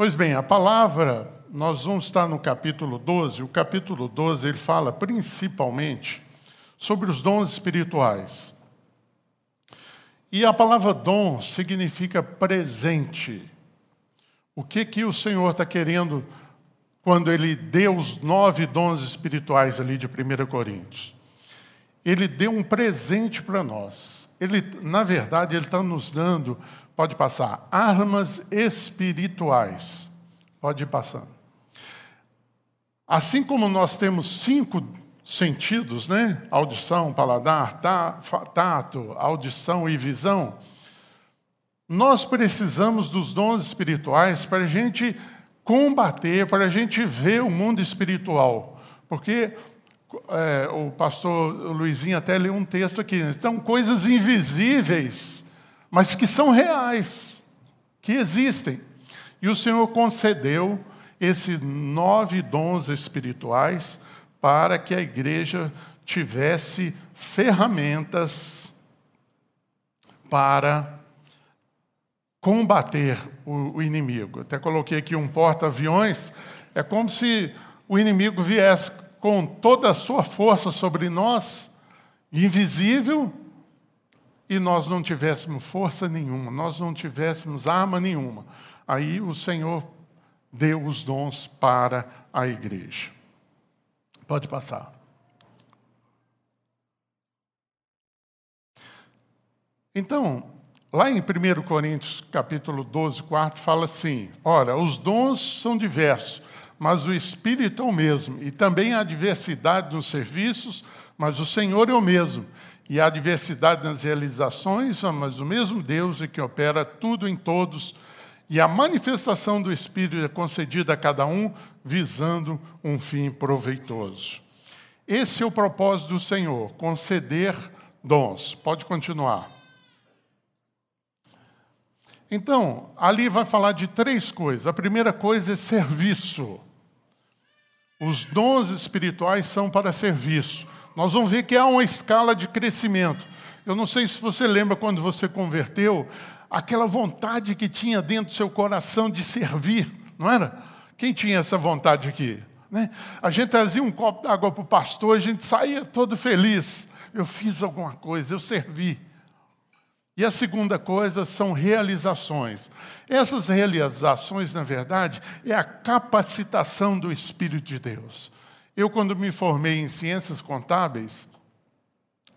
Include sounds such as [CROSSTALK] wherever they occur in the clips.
Pois bem, a palavra, nós vamos estar no capítulo 12. O capítulo 12 ele fala principalmente sobre os dons espirituais. E a palavra dom significa presente. O que que o Senhor está querendo quando ele deu os nove dons espirituais ali de 1 Coríntios? Ele deu um presente para nós. Ele, na verdade, ele está nos dando, pode passar, armas espirituais. Pode ir passando. Assim como nós temos cinco sentidos, né? Audição, paladar, tato, audição e visão. Nós precisamos dos dons espirituais para a gente combater, para a gente ver o mundo espiritual. Porque é, o pastor Luizinho até leu um texto aqui, são coisas invisíveis, mas que são reais, que existem. E o Senhor concedeu esses nove dons espirituais para que a igreja tivesse ferramentas para combater o, inimigo. Até coloquei aqui um porta-aviões, é como se o inimigo viesse com toda a sua força sobre nós, invisível, e nós não tivéssemos força nenhuma, nós não tivéssemos arma nenhuma. Aí o Senhor deu os dons para a igreja. Pode passar. Então, lá em 1 Coríntios capítulo 12, 4, fala assim: ora, os dons são diversos, mas o Espírito é o mesmo. E também há diversidade nos serviços, mas o Senhor é o mesmo. E há diversidade nas realizações, mas o mesmo Deus é que opera tudo em todos. E a manifestação do Espírito é concedida a cada um visando um fim proveitoso. Esse é o propósito do Senhor, conceder dons. Pode continuar. Então, ali vai falar de três coisas. A primeira coisa é serviço. Os dons espirituais são para serviço. Nós vamos ver que há uma escala de crescimento. Eu não sei se você lembra quando você converteu, aquela vontade que tinha dentro do seu coração de servir, não era? Quem tinha essa vontade aqui? Né? A gente trazia um copo d'água para o pastor, a gente saía todo feliz. Eu fiz alguma coisa, eu servi. E a segunda coisa são realizações. Essas realizações, na verdade, é a capacitação do Espírito de Deus. Eu, quando me formei em ciências contábeis,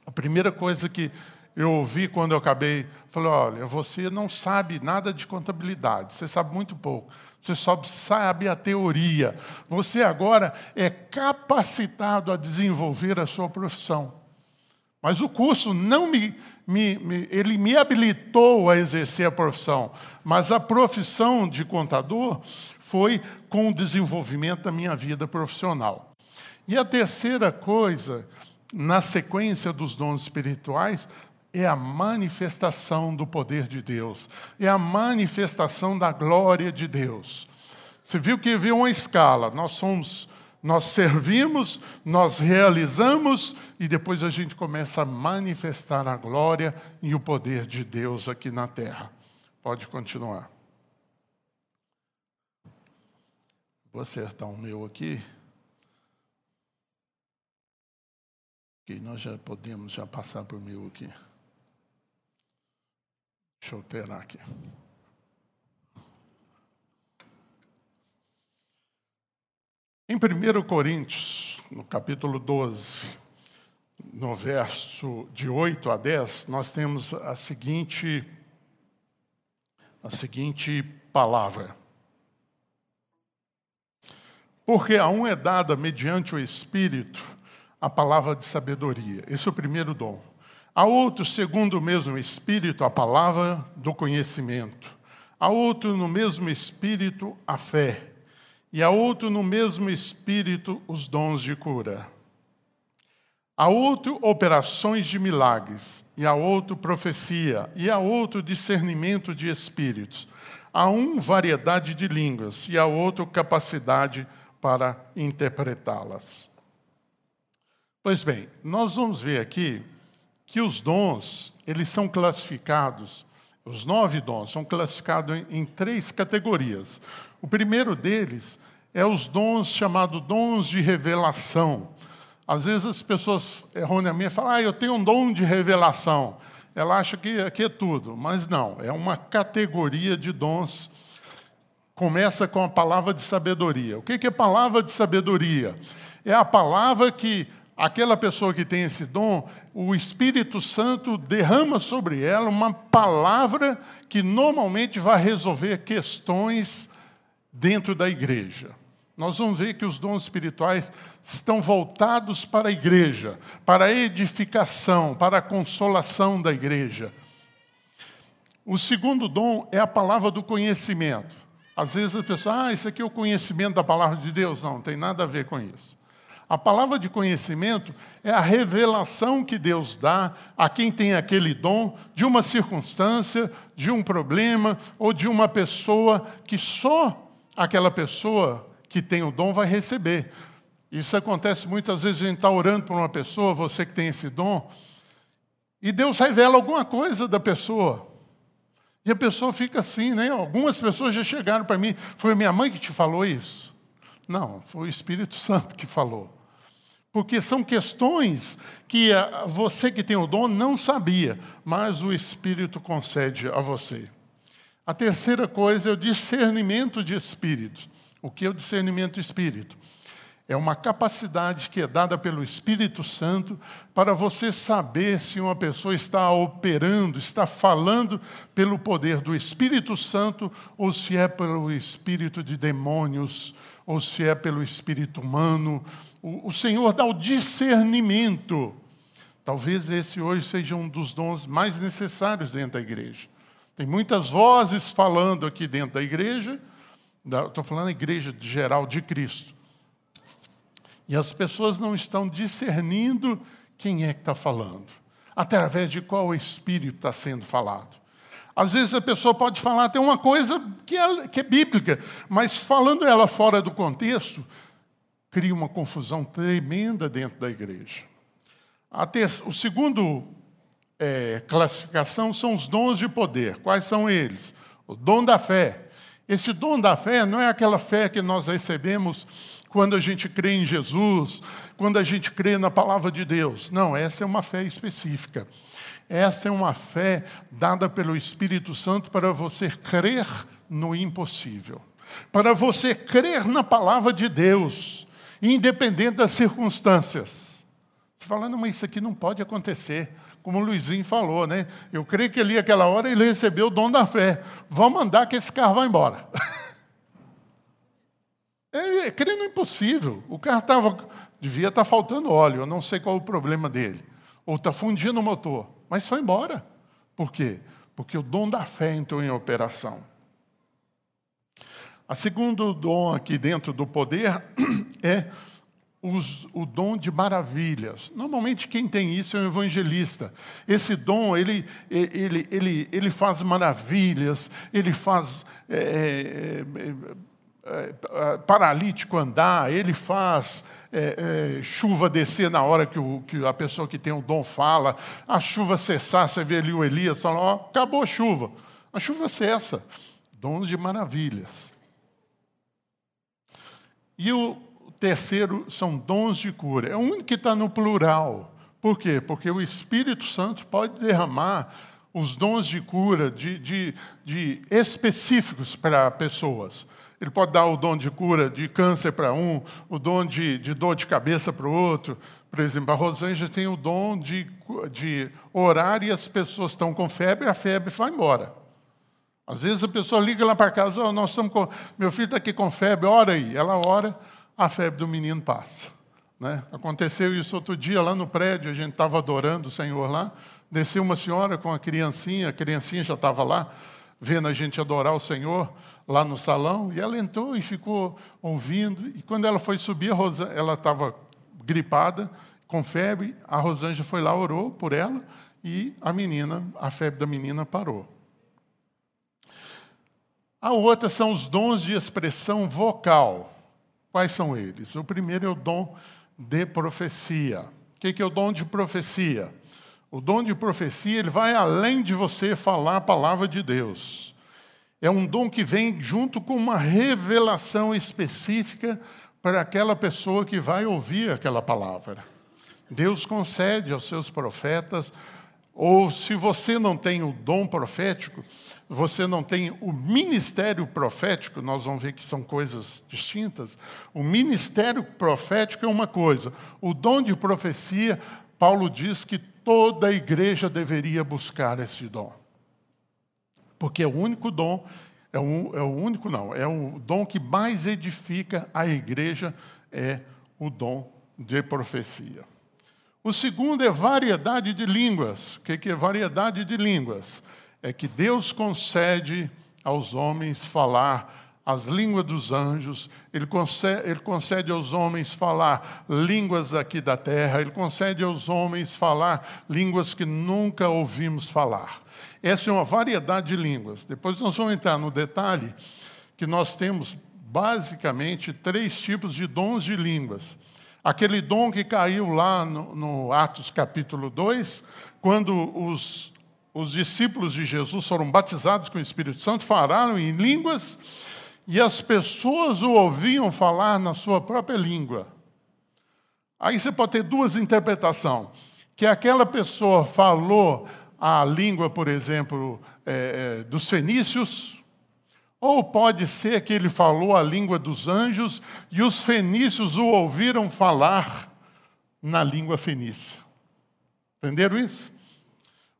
a primeira coisa que eu ouvi quando eu acabei, falou: olha, você não sabe nada de contabilidade, você sabe muito pouco, você só sabe a teoria. Você agora é capacitado a desenvolver a sua profissão. Mas o curso não me, me, me, ele me habilitou a exercer a profissão, mas a profissão de contador foi com o desenvolvimento da minha vida profissional. E a terceira coisa, na sequência dos dons espirituais, é a manifestação do poder de Deus, é a manifestação da glória de Deus. Você viu que havia uma escala, nós somos, nós servimos, nós realizamos e depois a gente começa a manifestar a glória e o poder de Deus aqui na terra. Pode continuar. Vou acertar o meu aqui. Que nós já podemos já passar o meu aqui. Deixa eu alterar aqui. Em 1 Coríntios, no capítulo 12, no verso de 8 a 10, nós temos a seguinte a seguinte palavra. Porque a um é dada mediante o espírito a palavra de sabedoria. Esse é o primeiro dom. A outro, segundo o mesmo Espírito, a palavra do conhecimento. A outro, no mesmo Espírito, a fé. E a outro, no mesmo Espírito, os dons de cura. A outro, operações de milagres. E a outro, profecia. E a outro, discernimento de espíritos. A um, variedade de línguas. E a outro, capacidade para interpretá-las. Pois bem, nós vamos ver aqui que os dons, eles são classificados, os nove dons são classificados em, em três categorias. O primeiro deles é os dons chamados dons de revelação. Às vezes as pessoas erroneamente falam, ah, eu tenho um dom de revelação. Ela acha que aqui é tudo, mas não, é uma categoria de dons. Começa com a palavra de sabedoria. O que é palavra de sabedoria? É a palavra que aquela pessoa que tem esse dom, o Espírito Santo derrama sobre ela uma palavra que normalmente vai resolver questões dentro da igreja. Nós vamos ver que os dons espirituais estão voltados para a igreja, para a edificação, para a consolação da igreja. O segundo dom é a palavra do conhecimento. Às vezes a pessoa, ah, isso aqui é o conhecimento da palavra de Deus. Não, não tem nada a ver com isso. A palavra de conhecimento é a revelação que Deus dá a quem tem aquele dom de uma circunstância, de um problema ou de uma pessoa que só aquela pessoa que tem o dom vai receber. Isso acontece muitas vezes, a gente está orando por uma pessoa, você que tem esse dom, e Deus revela alguma coisa da pessoa. E a pessoa fica assim, né? Algumas pessoas já chegaram para mim, foi minha mãe que te falou isso? Não, foi o Espírito Santo que falou. Porque são questões que você que tem o dom não sabia, mas o Espírito concede a você. A terceira coisa é o discernimento de espírito. O que é o discernimento espírito? É uma capacidade que é dada pelo Espírito Santo para você saber se uma pessoa está operando, está falando pelo poder do Espírito Santo ou se é pelo espírito de demônios ou se é pelo espírito humano. O, Senhor dá o discernimento. Talvez esse hoje seja um dos dons mais necessários dentro da igreja. Tem muitas vozes falando aqui dentro da igreja Estou falando da igreja geral de Cristo. E as pessoas não estão discernindo quem é que está falando, através de qual espírito está sendo falado. Às vezes a pessoa pode falar até uma coisa que é, que é bíblica, mas falando ela fora do contexto, cria uma confusão tremenda dentro da igreja. Ter, o segundo é, classificação são os dons de poder. Quais são eles? O dom da fé, esse dom da fé não é aquela fé que nós recebemos quando a gente crê em Jesus, quando a gente crê na palavra de Deus. Não, essa é uma fé específica. Essa é uma fé dada pelo Espírito Santo para você crer no impossível, para você crer na palavra de Deus, independente das circunstâncias. Você falando, mas isso aqui não pode acontecer como o Luizinho falou, né? Eu creio que ali, aquela hora, ele recebeu o dom da fé. Vamos mandar que esse carro vá embora. [LAUGHS] é, é crendo impossível. O carro tava, devia estar tá faltando óleo, eu não sei qual o problema dele. Ou está fundindo o motor. Mas foi embora. Por quê? Porque o dom da fé entrou em operação. A segundo dom aqui dentro do poder [CLEARS THROAT] é os, o dom de maravilhas. Normalmente quem tem isso é um evangelista. Esse dom, ele, ele, ele, ele faz maravilhas, ele faz é, é, é, paralítico andar, ele faz é, é, chuva descer na hora que, o, que, a pessoa que tem o dom fala, a chuva cessar, você vê ali o Elias falando, ó, acabou a chuva. A chuva cessa. Dons de maravilhas. E o, Terceiro, são dons de cura. É o único que está no plural. Por quê? Porque o Espírito Santo pode derramar os dons de cura de, de, de específicos para pessoas. Ele pode dar o dom de cura de câncer para um, o dom de, de dor de cabeça para o outro. Por exemplo, a Rosângela tem o dom de, de orar e as pessoas estão com febre, a febre vai embora. Às vezes a pessoa liga lá para casa, oh, nós estamos com, meu filho está aqui com febre, ora aí. Ela ora, a febre do menino passa. Né? Aconteceu isso outro dia lá no prédio, a gente estava adorando o Senhor lá. Desceu uma senhora com a criancinha, a criancinha já estava lá, vendo a gente adorar o Senhor lá no salão, e ela entrou e ficou ouvindo. E quando ela foi subir, ela estava gripada, com febre, a Rosângela foi lá, orou por ela, e a menina, a febre da menina parou. A outra são os dons de expressão vocal. Quais são eles? O primeiro é o dom de profecia. O que é o dom de profecia? O dom de profecia ele vai além de você falar a palavra de Deus. É um dom que vem junto com uma revelação específica para aquela pessoa que vai ouvir aquela palavra. Deus concede aos seus profetas, ou se você não tem o dom profético, você não tem o ministério profético, nós vamos ver que são coisas distintas. O ministério profético é uma coisa, o dom de profecia, Paulo diz que toda a igreja deveria buscar esse dom. Porque é o único dom, é o, é o único não, é o dom que mais edifica a igreja, é o dom de profecia. O segundo é variedade de línguas. O que é variedade de línguas? É que Deus concede aos homens falar as línguas dos anjos, ele concede, ele concede, aos homens falar línguas aqui da terra, ele concede aos homens falar línguas que nunca ouvimos falar. Essa é uma variedade de línguas. Depois nós vamos entrar no detalhe que nós temos basicamente três tipos de dons de línguas. Aquele dom que caiu lá no, no Atos capítulo 2, quando os, os discípulos de Jesus foram batizados com o Espírito Santo, falaram em línguas e as pessoas o ouviam falar na sua própria língua. Aí você pode ter duas interpretações: que aquela pessoa falou a língua, por exemplo, é, é, dos fenícios, ou pode ser que ele falou a língua dos anjos e os fenícios o ouviram falar na língua fenícia. Entenderam isso?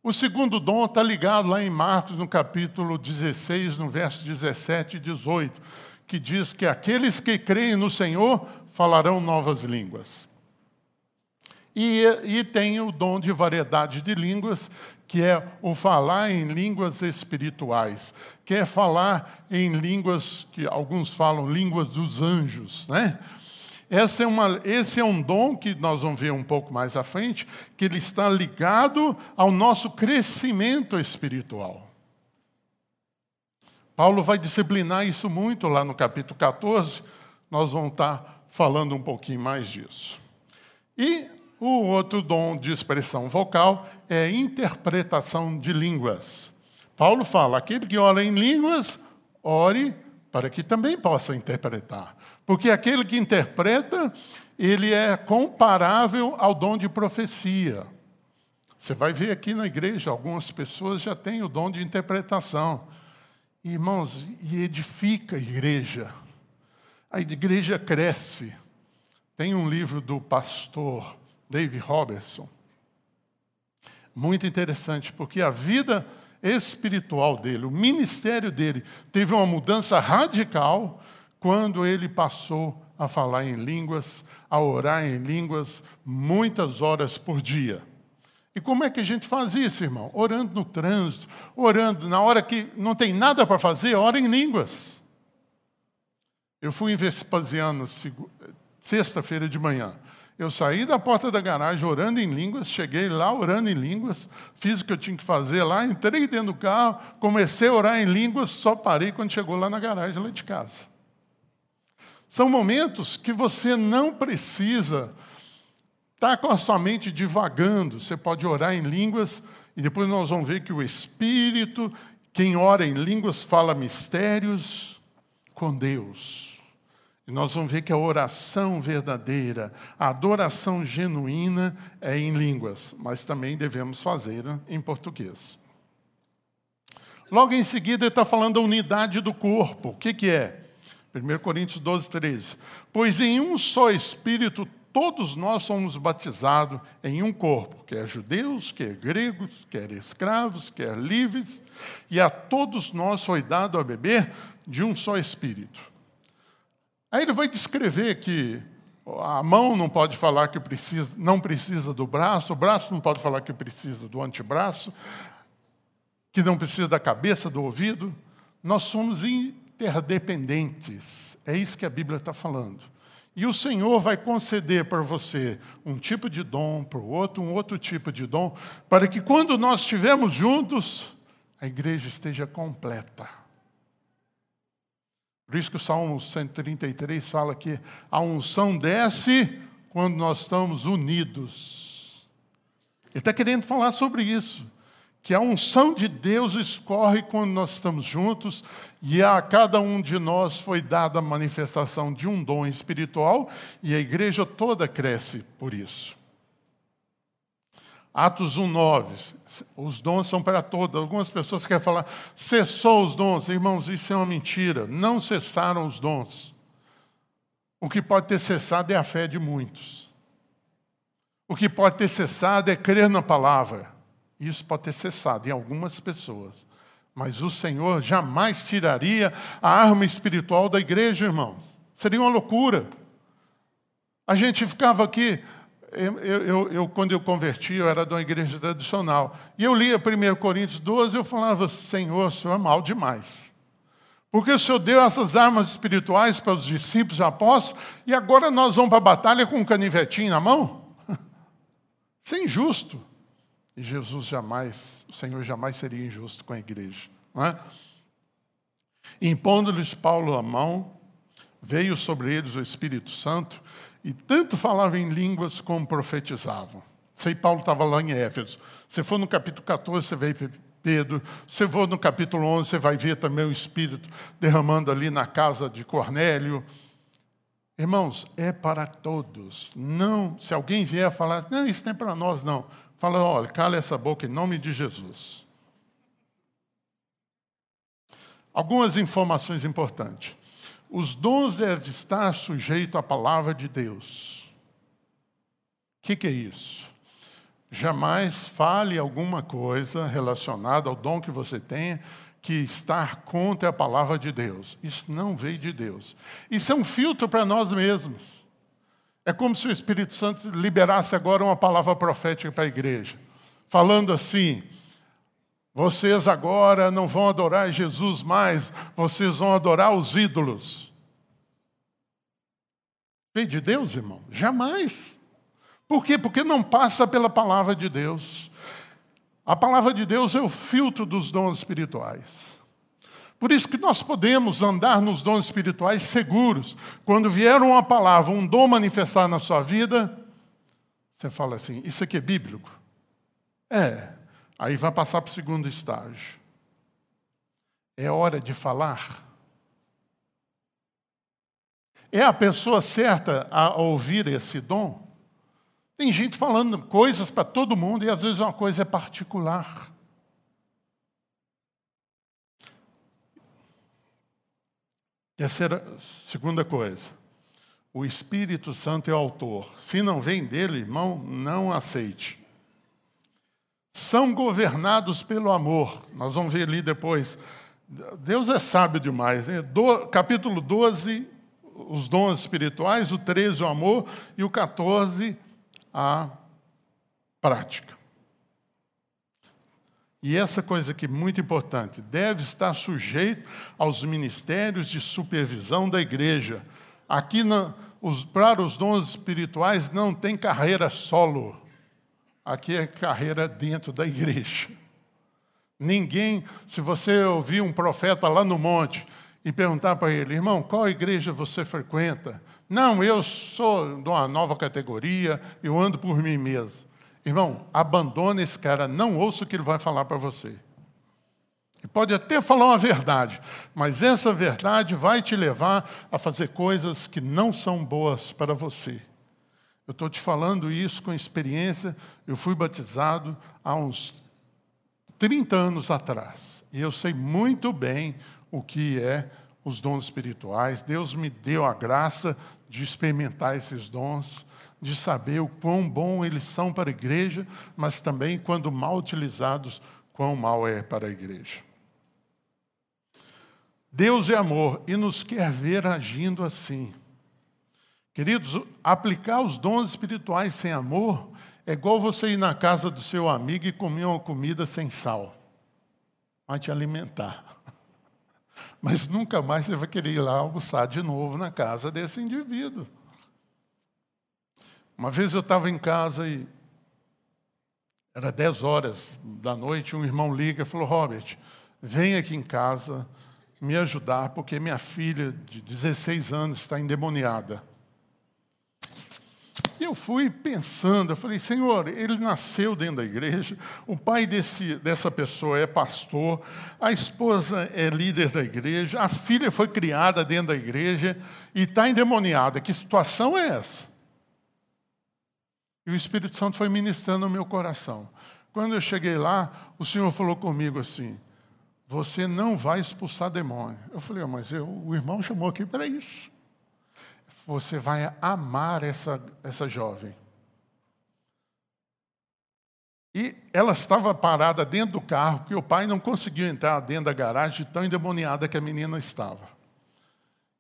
O segundo dom está ligado lá em Marcos, no capítulo 16, no verso 17 e 18, que diz que aqueles que creem no Senhor falarão novas línguas. E, e tem o dom de variedade de línguas, que é o falar em línguas espirituais, que é falar em línguas que alguns falam línguas dos anjos, né? Esse é, uma, esse é um dom que nós vamos ver um pouco mais à frente, que ele está ligado ao nosso crescimento espiritual. Paulo vai disciplinar isso muito lá no capítulo 14, nós vamos estar falando um pouquinho mais disso. E o outro dom de expressão vocal é interpretação de línguas. Paulo fala: aquele que ora em línguas, ore para que também possa interpretar. Porque aquele que interpreta, ele é comparável ao dom de profecia. Você vai ver aqui na igreja, algumas pessoas já têm o dom de interpretação. Irmãos, e edifica a igreja. A igreja cresce. Tem um livro do pastor Dave Robertson, muito interessante, porque a vida espiritual dele, o ministério dele, teve uma mudança radical quando ele passou a falar em línguas, a orar em línguas muitas horas por dia. E como é que a gente faz isso, irmão? Orando no trânsito, orando na hora que não tem nada para fazer, ora em línguas. Eu fui em Vespasiano sexta-feira de manhã. Eu saí da porta da garagem orando em línguas, cheguei lá orando em línguas, fiz o que eu tinha que fazer lá, entrei dentro do carro, comecei a orar em línguas, só parei quando chegou lá na garagem, lá de casa. São momentos que você não precisa estar com a sua mente divagando, você pode orar em línguas, e depois nós vamos ver que o Espírito, quem ora em línguas, fala mistérios com Deus. E nós vamos ver que a oração verdadeira, a adoração genuína é em línguas, mas também devemos fazer em português. Logo em seguida, ele está falando da unidade do corpo. O que, que é? 1 Coríntios 12, 13. Pois em um só Espírito todos nós somos batizados em um corpo, quer judeus, quer gregos, quer escravos, quer livres, e a todos nós foi dado a beber de um só Espírito. Aí ele vai descrever que a mão não pode falar que precisa, não precisa do braço, o braço não pode falar que precisa do antebraço, que não precisa da cabeça, do ouvido. Nós somos interdependentes. É isso que a Bíblia está falando. E o Senhor vai conceder para você um tipo de dom, para o outro, um outro tipo de dom, para que quando nós estivermos juntos, a igreja esteja completa. Por isso que o Salmo 133 fala que a unção desce quando nós estamos unidos. Ele está querendo falar sobre isso. Que a unção de Deus escorre quando nós estamos juntos e a cada um de nós foi dada a manifestação de um dom espiritual e a igreja toda cresce por isso. Atos 1:9. Os dons são para todos. Algumas pessoas querem falar, cessou os dons. Irmãos, isso é uma mentira. Não cessaram os dons. O que pode ter cessado é a fé de muitos. O que pode ter cessado é crer na palavra. Isso pode ter cessado em algumas pessoas. Mas o Senhor jamais tiraria a arma espiritual da igreja, irmãos. Seria uma loucura. A gente ficava aqui. Eu, eu, eu, quando eu converti, eu era de uma igreja tradicional. E eu lia 1 Coríntios 12 e eu falava: Senhor, o Senhor é mal demais. Porque o Senhor deu essas armas espirituais para os discípulos e apóstolos, e agora nós vamos para a batalha com um canivetinho na mão? [LAUGHS] Isso é injusto. E Jesus jamais, o Senhor jamais seria injusto com a igreja. Não é? Impondo-lhes Paulo a mão, veio sobre eles o Espírito Santo, e tanto falavam em línguas como profetizavam. Sei Paulo estava lá em Éfeso. Se for no capítulo 14, você vê Pedro. Se for no capítulo 11, você vai ver também o Espírito derramando ali na casa de Cornélio. Irmãos, é para todos. Não, se alguém vier falar, não, isso não é para nós, não. Fala, olha, cala essa boca em nome de Jesus. Algumas informações importantes. Os dons devem estar sujeitos à palavra de Deus. O que, que é isso? Jamais fale alguma coisa relacionada ao dom que você tenha que está contra a palavra de Deus. Isso não veio de Deus. Isso é um filtro para nós mesmos. É como se o Espírito Santo liberasse agora uma palavra profética para a igreja, falando assim: vocês agora não vão adorar Jesus mais, vocês vão adorar os ídolos. Veio de Deus, irmão? Jamais. Por quê? Porque não passa pela palavra de Deus. A palavra de Deus é o filtro dos dons espirituais. Por isso que nós podemos andar nos dons espirituais seguros. Quando vier uma palavra, um dom manifestar na sua vida, você fala assim: Isso aqui é bíblico? É. Aí vai passar para o segundo estágio. É hora de falar. É a pessoa certa a ouvir esse dom? Tem gente falando coisas para todo mundo e às vezes uma coisa é particular. Terceira, segunda coisa, o Espírito Santo é o autor. Se não vem dele, irmão, não aceite. São governados pelo amor. Nós vamos ver ali depois. Deus é sábio demais. Né? Do, capítulo 12, os dons espirituais, o 13, o amor, e o 14, a prática. E essa coisa aqui, muito importante, deve estar sujeito aos ministérios de supervisão da igreja. Aqui, na, os, para os dons espirituais, não tem carreira solo. Aqui é carreira dentro da igreja. Ninguém, se você ouvir um profeta lá no monte e perguntar para ele, irmão, qual igreja você frequenta? Não, eu sou de uma nova categoria, eu ando por mim mesmo. Irmão, abandone esse cara, não ouça o que ele vai falar para você. Ele pode até falar uma verdade, mas essa verdade vai te levar a fazer coisas que não são boas para você. Eu estou te falando isso com experiência. Eu fui batizado há uns 30 anos atrás. E eu sei muito bem o que é os dons espirituais. Deus me deu a graça de experimentar esses dons de saber o quão bom eles são para a igreja, mas também, quando mal utilizados, quão mal é para a igreja. Deus é amor e nos quer ver agindo assim. Queridos, aplicar os dons espirituais sem amor é igual você ir na casa do seu amigo e comer uma comida sem sal. Vai te alimentar. [LAUGHS] Mas nunca mais você vai querer ir lá almoçar de novo na casa desse indivíduo. Uma vez eu estava em casa e era 10 horas da noite, um irmão liga e falou: Robert, vem aqui em casa me ajudar, porque minha filha de 16 anos está endemoniada. E eu fui pensando, eu falei, Senhor, ele nasceu dentro da igreja, o pai desse, dessa pessoa é pastor, a esposa é líder da igreja, a filha foi criada dentro da igreja e está endemoniada. Que situação é essa? E o Espírito Santo foi ministrando no meu coração. Quando eu cheguei lá, o Senhor falou comigo assim: Você não vai expulsar demônio. Eu falei, ah, mas eu, o irmão chamou aqui para isso. Você vai amar essa, essa jovem. E ela estava parada dentro do carro, porque o pai não conseguiu entrar dentro da garagem, tão endemoniada que a menina estava.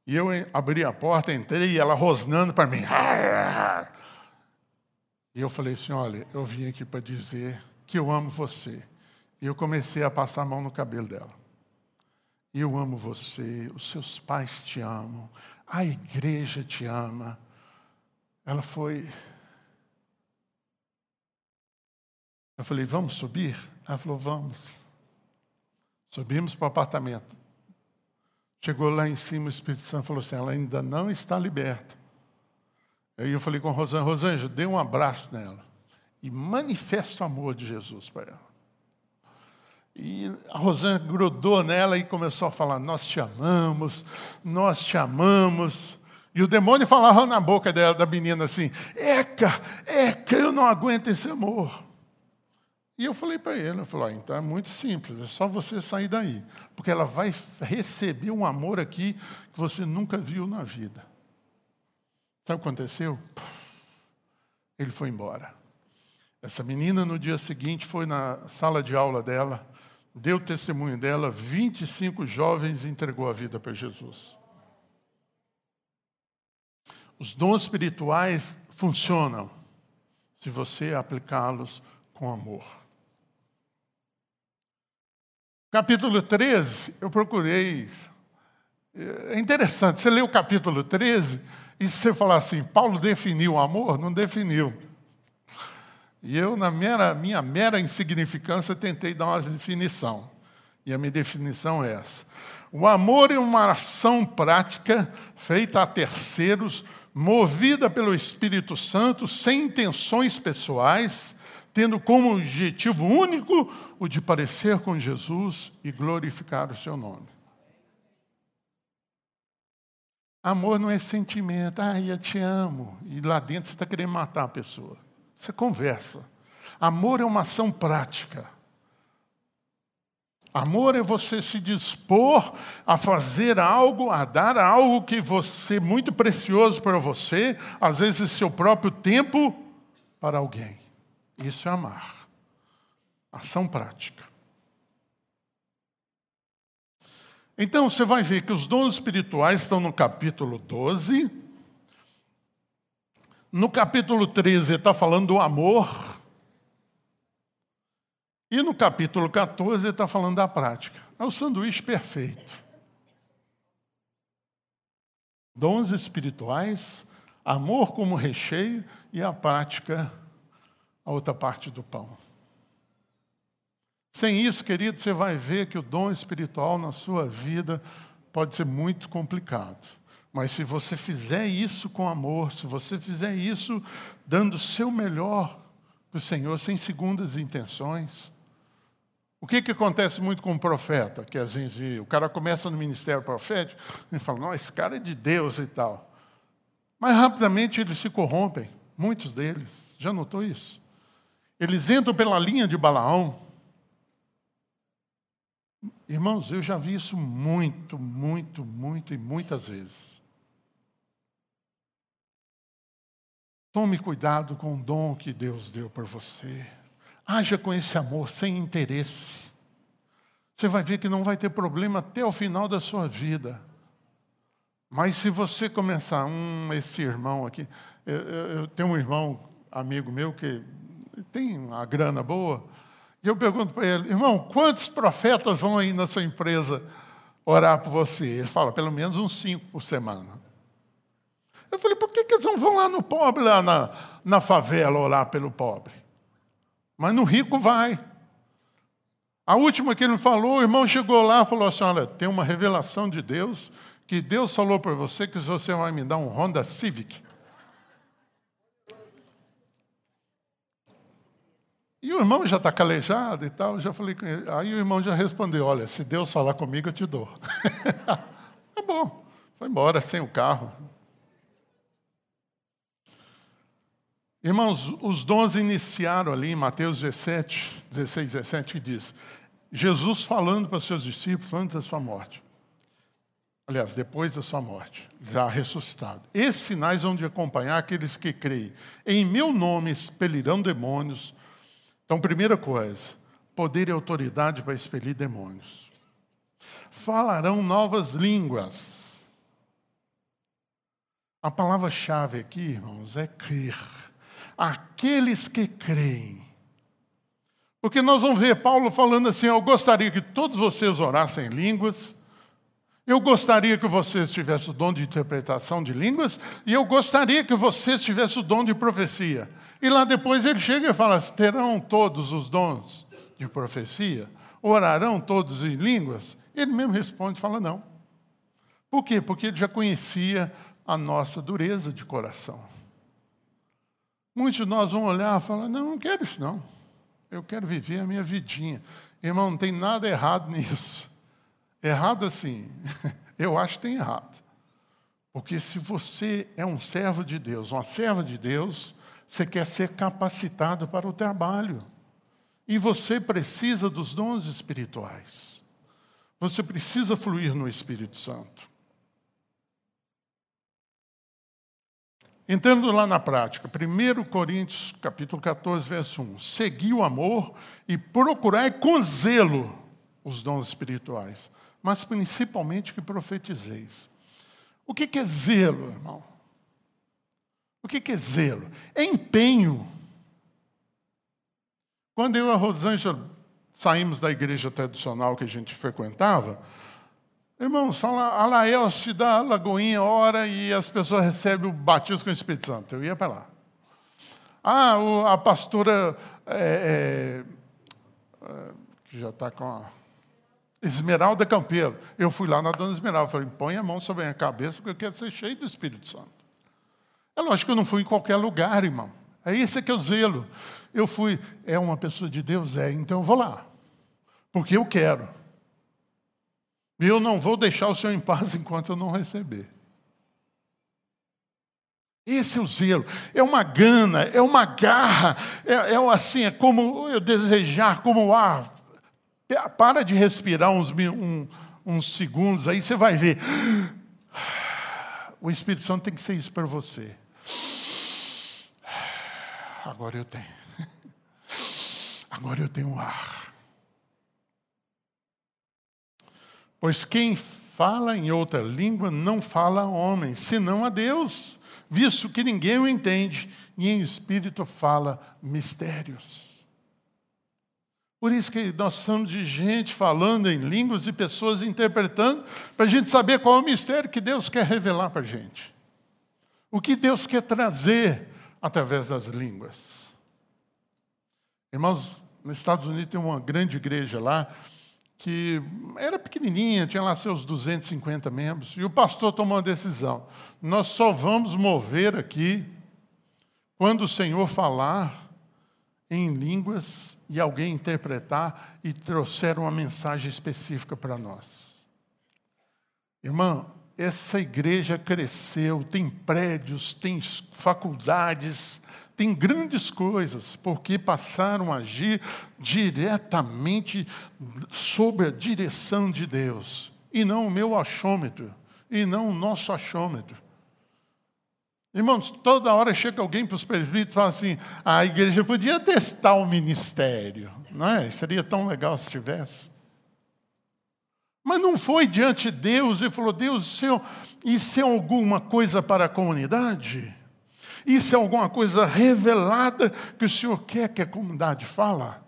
E eu abri a porta, entrei, e ela rosnando para mim. E eu falei assim: olha, eu vim aqui para dizer que eu amo você. E eu comecei a passar a mão no cabelo dela. Eu amo você, os seus pais te amam, a igreja te ama. Ela foi. Eu falei, vamos subir? Ela falou, vamos. Subimos para o apartamento. Chegou lá em cima, o Espírito Santo falou assim: ela ainda não está liberta. Aí eu falei com a Rosângela, Rosângela, dê um abraço nela e manifesta o amor de Jesus para ela. E a Rosângela grudou nela e começou a falar: Nós te amamos, nós te amamos. E o demônio falava na boca dela, da menina assim: Eca, Eca, eu não aguento esse amor. E eu falei para ele, eu falei, ah, então é muito simples, é só você sair daí, porque ela vai receber um amor aqui que você nunca viu na vida. Sabe o que aconteceu? Ele foi embora. Essa menina, no dia seguinte, foi na sala de aula dela, deu testemunho dela, 25 jovens entregou a vida para Jesus. Os dons espirituais funcionam se você aplicá-los com amor. Capítulo 13, eu procurei. É interessante, você lê o capítulo 13 e você falar assim, Paulo definiu o amor? Não definiu. E eu, na minha, minha mera insignificância, tentei dar uma definição. E a minha definição é essa. O amor é uma ação prática feita a terceiros, movida pelo Espírito Santo, sem intenções pessoais, tendo como objetivo único o de parecer com Jesus e glorificar o seu nome. Amor não é sentimento, ah, eu te amo, e lá dentro você está querendo matar a pessoa. Você conversa. Amor é uma ação prática. Amor é você se dispor a fazer algo, a dar algo que você muito precioso para você, às vezes seu próprio tempo para alguém. Isso é amar. Ação prática. Então você vai ver que os dons espirituais estão no capítulo 12. No capítulo 13 está falando do amor. E no capítulo 14 está falando da prática. É o sanduíche perfeito. Dons espirituais, amor como recheio e a prática, a outra parte do pão. Sem isso, querido, você vai ver que o dom espiritual na sua vida pode ser muito complicado. Mas se você fizer isso com amor, se você fizer isso dando o seu melhor para o Senhor, sem segundas intenções. O que, que acontece muito com o profeta? Que às vezes o cara começa no ministério profético e fala, não, esse cara é de Deus e tal. Mas rapidamente eles se corrompem, muitos deles. Já notou isso? Eles entram pela linha de Balaão, Irmãos, eu já vi isso muito, muito, muito e muitas vezes. Tome cuidado com o dom que Deus deu para você. Haja com esse amor sem interesse. Você vai ver que não vai ter problema até o final da sua vida. Mas se você começar, hum, esse irmão aqui, eu, eu, eu tenho um irmão, amigo meu, que tem uma grana boa, e eu pergunto para ele, irmão, quantos profetas vão aí na sua empresa orar por você? Ele fala, pelo menos uns cinco por semana. Eu falei, por que, que eles não vão lá no pobre, lá na, na favela, orar pelo pobre? Mas no rico vai. A última que ele me falou, o irmão chegou lá e falou assim: olha, tem uma revelação de Deus, que Deus falou para você que você vai me dar um Honda Civic. E o irmão já está calejado e tal, já falei. Aí o irmão já respondeu: Olha, se Deus falar comigo, eu te dou. [LAUGHS] tá bom, foi embora sem o carro. Irmãos, os dons iniciaram ali em Mateus 17, 16, 17, que diz: Jesus falando para os seus discípulos antes da sua morte. Aliás, depois da sua morte, já ressuscitado. Esses sinais vão de acompanhar aqueles que creem. Em meu nome expelirão demônios. Então, primeira coisa, poder e autoridade para expelir demônios. Falarão novas línguas. A palavra-chave aqui, irmãos, é crer aqueles que creem. Porque nós vamos ver Paulo falando assim: Eu gostaria que todos vocês orassem em línguas, eu gostaria que vocês tivessem o dom de interpretação de línguas, e eu gostaria que vocês tivessem o dom de profecia. E lá depois ele chega e fala: Terão todos os dons de profecia? Orarão todos em línguas? Ele mesmo responde: Fala, não. Por quê? Porque ele já conhecia a nossa dureza de coração. Muitos de nós vão olhar e falar: não, não quero isso não. Eu quero viver a minha vidinha. Irmão, não tem nada errado nisso. Errado assim, [LAUGHS] eu acho que tem errado. Porque se você é um servo de Deus, uma serva de Deus, você quer ser capacitado para o trabalho. E você precisa dos dons espirituais. Você precisa fluir no Espírito Santo. Entrando lá na prática, 1 Coríntios capítulo 14, verso 1. Segui o amor e procurai com zelo os dons espirituais, mas principalmente que profetizeis. O que é zelo, irmão? O que é zelo? É empenho. Quando eu e a Rosângela saímos da igreja tradicional que a gente frequentava, Irmãos, fala a Laelce da Lagoinha, ora e as pessoas recebem o batismo com o Espírito Santo. Eu ia para lá. Ah, o, a pastora, é, é, é que já está com a Esmeralda Campeiro. Eu fui lá na dona Esmeralda, falei, põe a mão sobre a minha cabeça, porque eu quero ser cheio do Espírito Santo. É lógico que eu não fui em qualquer lugar, irmão. É isso que eu zelo. Eu fui, é uma pessoa de Deus? É, então eu vou lá. Porque eu quero. E eu não vou deixar o Senhor em paz [LAUGHS] enquanto eu não receber. Esse é o zelo, é uma gana, é uma garra, é, é assim, é como eu desejar, como o ar. Para de respirar uns, um, uns segundos, aí você vai ver. O Espírito Santo tem que ser isso para você. Agora eu tenho. Agora eu tenho ar. Pois quem fala em outra língua não fala a homem, senão a Deus, visto que ninguém o entende, e em espírito fala mistérios. Por isso que nós somos de gente falando em línguas e pessoas interpretando, para a gente saber qual é o mistério que Deus quer revelar para a gente. O que Deus quer trazer através das línguas. Irmãos, nos Estados Unidos tem uma grande igreja lá, que era pequenininha, tinha lá seus 250 membros, e o pastor tomou uma decisão: nós só vamos mover aqui quando o Senhor falar em línguas e alguém interpretar e trouxer uma mensagem específica para nós. Irmã, essa igreja cresceu, tem prédios, tem faculdades, tem grandes coisas, porque passaram a agir diretamente sob a direção de Deus, e não o meu achômetro, e não o nosso achômetro. Irmãos, toda hora chega alguém para os presbíteros e fala assim: a igreja podia testar o ministério, não é? Seria tão legal se tivesse. Mas não foi diante de Deus e falou: Deus, isso é, isso é alguma coisa para a comunidade? Isso é alguma coisa revelada que o Senhor quer que a comunidade fala?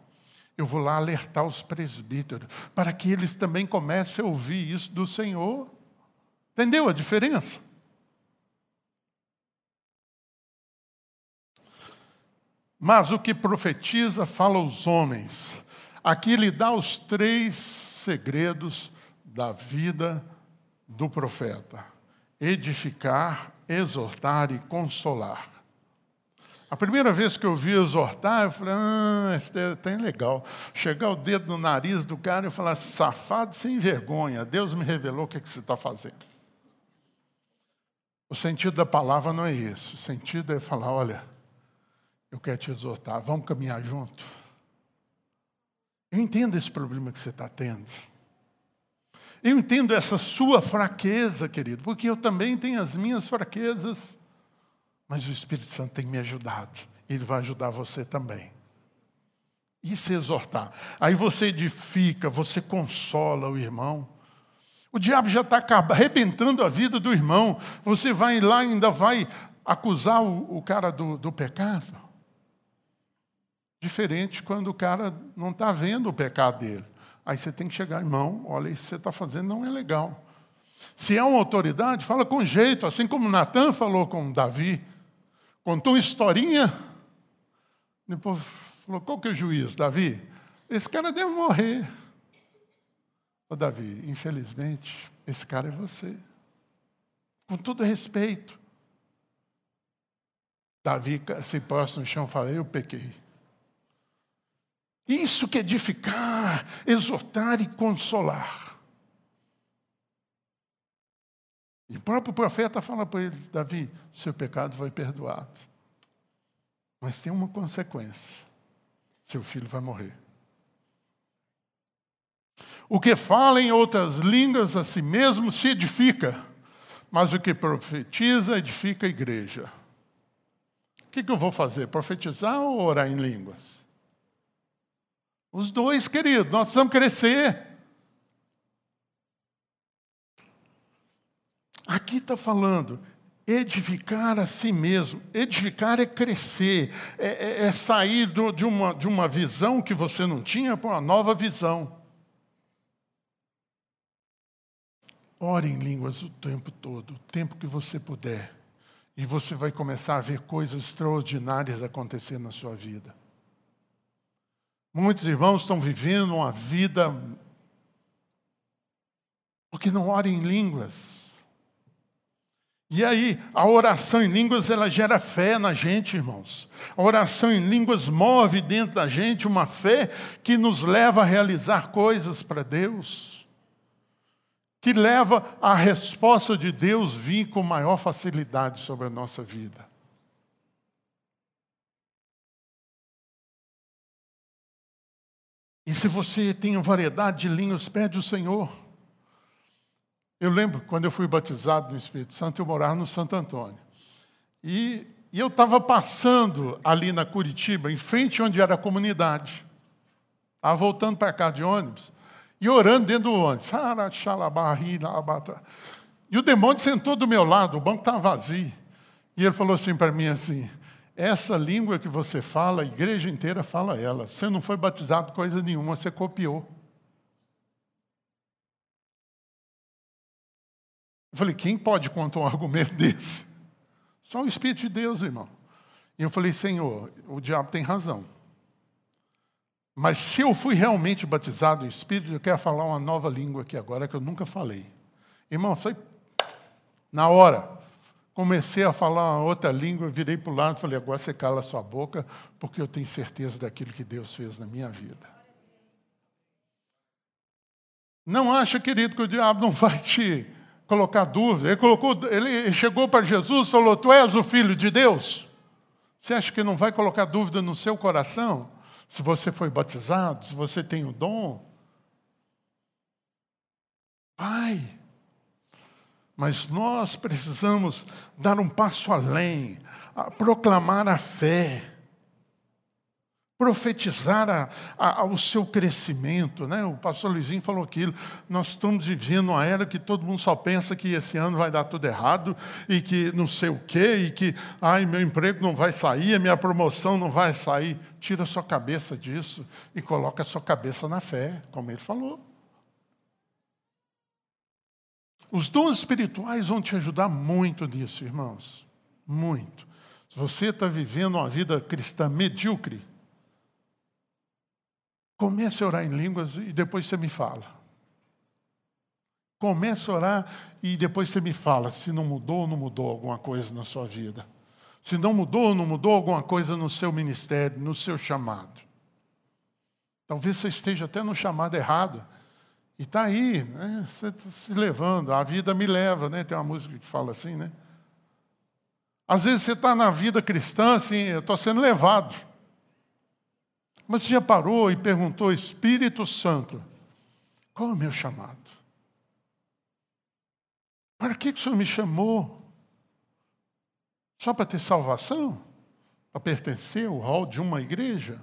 Eu vou lá alertar os presbíteros, para que eles também comecem a ouvir isso do Senhor. Entendeu a diferença? Mas o que profetiza fala aos homens. Aqui ele dá os três segredos da vida do profeta: edificar, exortar e consolar. A primeira vez que eu vi exortar, eu falei, ah, isso é tem legal. Chegar o dedo no nariz do cara e falar, safado sem vergonha, Deus me revelou o que, é que você está fazendo. O sentido da palavra não é isso. O sentido é falar, olha, eu quero te exortar, vamos caminhar junto. Eu entendo esse problema que você está tendo. Eu entendo essa sua fraqueza, querido, porque eu também tenho as minhas fraquezas. Mas o Espírito Santo tem me ajudado. Ele vai ajudar você também. Isso é exortar. Aí você edifica, você consola o irmão. O diabo já está arrebentando a vida do irmão. Você vai lá e ainda vai acusar o, o cara do, do pecado. Diferente quando o cara não está vendo o pecado dele. Aí você tem que chegar, irmão, olha, isso que você está fazendo não é legal. Se é uma autoridade, fala com jeito, assim como Natan falou com Davi. Contou uma historinha, depois falou, qual que é o juiz, Davi? Esse cara deve morrer. Ô Davi, infelizmente, esse cara é você. Com todo respeito. Davi se posta no chão e fala, eu pequei. Isso que edificar, exortar e consolar. E o próprio profeta fala para ele: Davi, seu pecado foi perdoado. Mas tem uma consequência: seu filho vai morrer. O que fala em outras línguas a si mesmo se edifica, mas o que profetiza edifica a igreja. O que eu vou fazer? Profetizar ou orar em línguas? Os dois, querido, nós precisamos crescer. Aqui está falando edificar a si mesmo. Edificar é crescer, é, é, é sair do, de, uma, de uma visão que você não tinha para uma nova visão. Ore em línguas o tempo todo, o tempo que você puder. E você vai começar a ver coisas extraordinárias acontecer na sua vida. Muitos irmãos estão vivendo uma vida porque não orem em línguas. E aí, a oração em línguas, ela gera fé na gente, irmãos. A oração em línguas move dentro da gente uma fé que nos leva a realizar coisas para Deus. Que leva a resposta de Deus vir com maior facilidade sobre a nossa vida. E se você tem variedade de línguas, pede o Senhor. Eu lembro quando eu fui batizado no Espírito Santo, eu morava no Santo Antônio. E, e eu estava passando ali na Curitiba, em frente onde era a comunidade. Estava voltando para cá de ônibus e orando dentro do ônibus. E o demônio sentou do meu lado, o banco estava vazio. E ele falou assim para mim assim: essa língua que você fala, a igreja inteira fala ela. Você não foi batizado coisa nenhuma, você copiou. Eu falei, quem pode contar um argumento [LAUGHS] desse? Só o Espírito de Deus, irmão. E eu falei, Senhor, o diabo tem razão. Mas se eu fui realmente batizado em Espírito, eu quero falar uma nova língua aqui agora que eu nunca falei. Irmão, foi na hora. Comecei a falar uma outra língua, virei para o lado e falei, agora você cala sua boca, porque eu tenho certeza daquilo que Deus fez na minha vida. Não acha, querido, que o diabo não vai te colocar dúvida. Ele, colocou, ele chegou para Jesus e falou: Tu és o filho de Deus? Você acha que não vai colocar dúvida no seu coração? Se você foi batizado, se você tem o dom? Vai. Mas nós precisamos dar um passo além, proclamar a fé profetizar a, a, o seu crescimento. Né? O pastor Luizinho falou aquilo. Nós estamos vivendo uma era que todo mundo só pensa que esse ano vai dar tudo errado e que não sei o quê, e que ai, meu emprego não vai sair, a minha promoção não vai sair. Tira a sua cabeça disso e coloca a sua cabeça na fé, como ele falou. Os dons espirituais vão te ajudar muito nisso, irmãos. Muito. Se você está vivendo uma vida cristã medíocre, Comece a orar em línguas e depois você me fala. Comece a orar e depois você me fala se não mudou ou não mudou alguma coisa na sua vida. Se não mudou, não mudou alguma coisa no seu ministério, no seu chamado. Talvez você esteja até no chamado errado. E está aí, né? você tá se levando, a vida me leva, né? Tem uma música que fala assim, né? Às vezes você está na vida cristã, assim, eu estou sendo levado. Mas você já parou e perguntou, Espírito Santo, qual é o meu chamado? Para que, que o Senhor me chamou? Só para ter salvação? Para pertencer ao hall de uma igreja?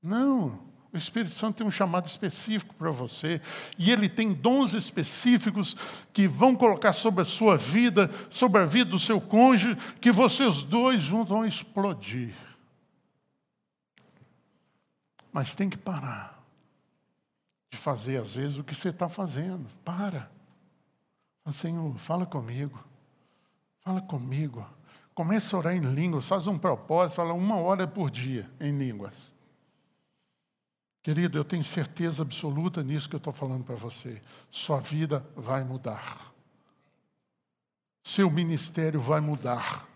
Não. O Espírito Santo tem um chamado específico para você. E ele tem dons específicos que vão colocar sobre a sua vida, sobre a vida do seu cônjuge, que vocês dois juntos vão explodir. Mas tem que parar de fazer, às vezes, o que você está fazendo. Para. Fala, Senhor, fala comigo. Fala comigo. Começa a orar em línguas, faz um propósito, fala uma hora por dia em línguas. Querido, eu tenho certeza absoluta nisso que eu estou falando para você. Sua vida vai mudar. Seu ministério vai mudar.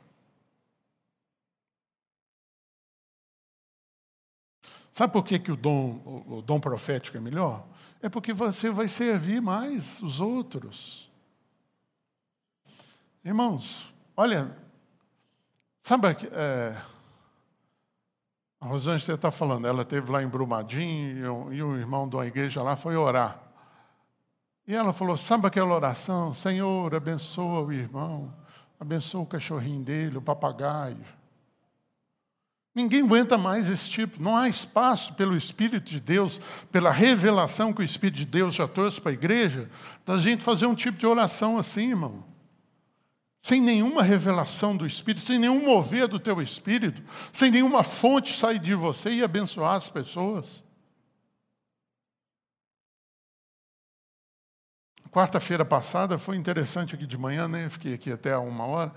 Sabe por que, que o, dom, o dom profético é melhor? É porque você vai servir mais os outros. Irmãos, olha, sabe, é, a Rosângela está falando, ela esteve lá em Brumadinho e o irmão de uma igreja lá foi orar. E ela falou: sabe aquela oração? Senhor, abençoa o irmão, abençoa o cachorrinho dele, o papagaio. Ninguém aguenta mais esse tipo. Não há espaço pelo Espírito de Deus, pela revelação que o Espírito de Deus já trouxe para a igreja, da gente fazer um tipo de oração assim, irmão sem nenhuma revelação do Espírito, sem nenhum mover do teu Espírito, sem nenhuma fonte sair de você e abençoar as pessoas. Quarta-feira passada foi interessante aqui de manhã, né? Fiquei aqui até uma hora.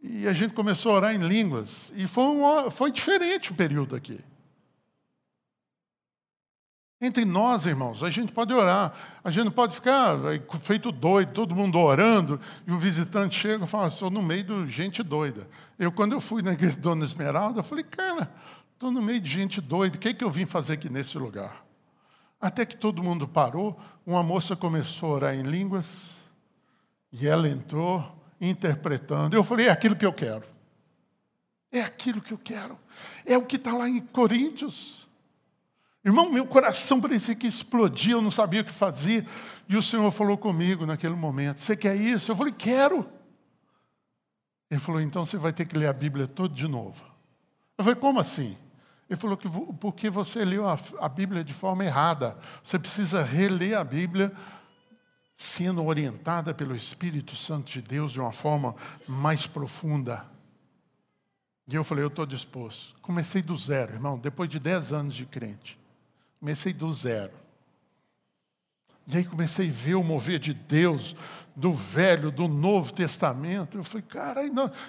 E a gente começou a orar em línguas. E foi, foi diferente o período aqui. Entre nós, irmãos, a gente pode orar, a gente não pode ficar feito doido, todo mundo orando, e o visitante chega e fala, estou no meio de gente doida. Eu, quando eu fui na igreja de Dona Esmeralda, eu falei, cara, estou no meio de gente doida, o que, é que eu vim fazer aqui nesse lugar? Até que todo mundo parou, uma moça começou a orar em línguas, e ela entrou interpretando. Eu falei, é aquilo que eu quero. É aquilo que eu quero. É o que está lá em Coríntios. Irmão, meu coração parecia que explodia, eu não sabia o que fazia. E o Senhor falou comigo naquele momento: Você quer isso? Eu falei: Quero. Ele falou: Então você vai ter que ler a Bíblia toda de novo. Eu falei: Como assim? Ele falou que porque você leu a, a Bíblia de forma errada. Você precisa reler a Bíblia sendo orientada pelo Espírito Santo de Deus de uma forma mais profunda. E eu falei, eu estou disposto. Comecei do zero, irmão, depois de dez anos de crente. Comecei do zero. E aí comecei a ver o mover de Deus, do Velho, do Novo Testamento. Eu falei, cara,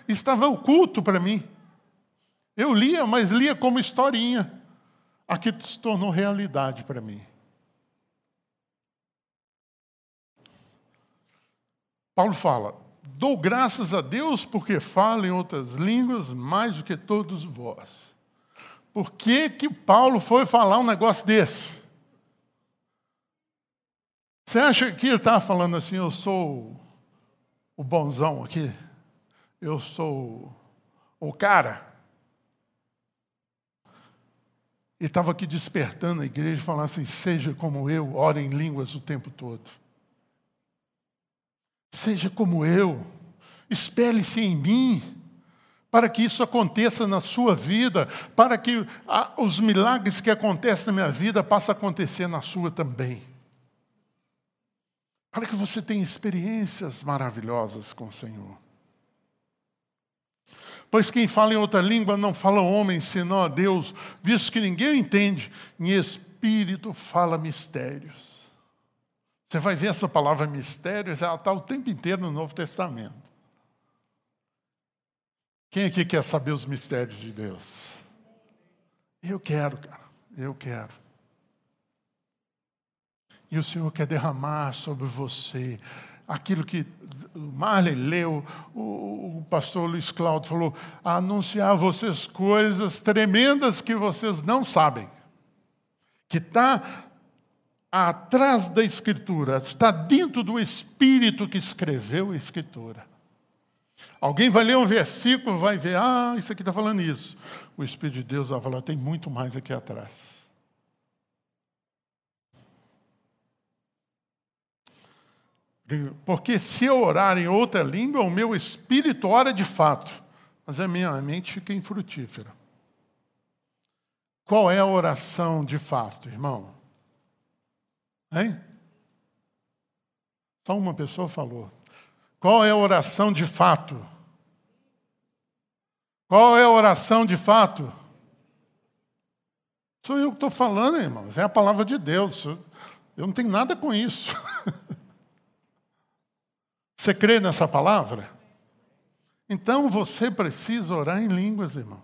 estava oculto para mim. Eu lia, mas lia como historinha. Aquilo se tornou realidade para mim. Paulo fala: dou graças a Deus porque falo em outras línguas mais do que todos vós. Por que, que Paulo foi falar um negócio desse? Você acha que ele estava falando assim, eu sou o bonzão aqui? Eu sou o cara? E estava aqui despertando a igreja e falando assim: seja como eu, ore em línguas o tempo todo. Seja como eu, espelhe-se em mim para que isso aconteça na sua vida, para que os milagres que acontecem na minha vida passem a acontecer na sua também. Para que você tenha experiências maravilhosas com o Senhor. Pois quem fala em outra língua não fala homem, senão a Deus, visto que ninguém entende, em espírito fala mistérios. Você vai ver essa palavra mistérios, ela está o tempo inteiro no Novo Testamento. Quem aqui quer saber os mistérios de Deus? Eu quero, cara, eu quero. E o Senhor quer derramar sobre você aquilo que Marley leu, o, o pastor Luiz Cláudio falou, anunciar a vocês coisas tremendas que vocês não sabem. Que está atrás da Escritura, está dentro do Espírito que escreveu a Escritura. Alguém vai ler um versículo, vai ver, ah, isso aqui está falando isso. O Espírito de Deus vai falar, tem muito mais aqui atrás. Porque se eu orar em outra língua, o meu espírito ora de fato, mas a minha mente fica infrutífera. Qual é a oração de fato, irmão? Hein? Só uma pessoa falou. Qual é a oração de fato? Qual é a oração de fato? Sou eu que estou falando, irmãos. É a palavra de Deus. Eu não tenho nada com isso. [LAUGHS] Você crê nessa palavra? Então você precisa orar em línguas, irmão.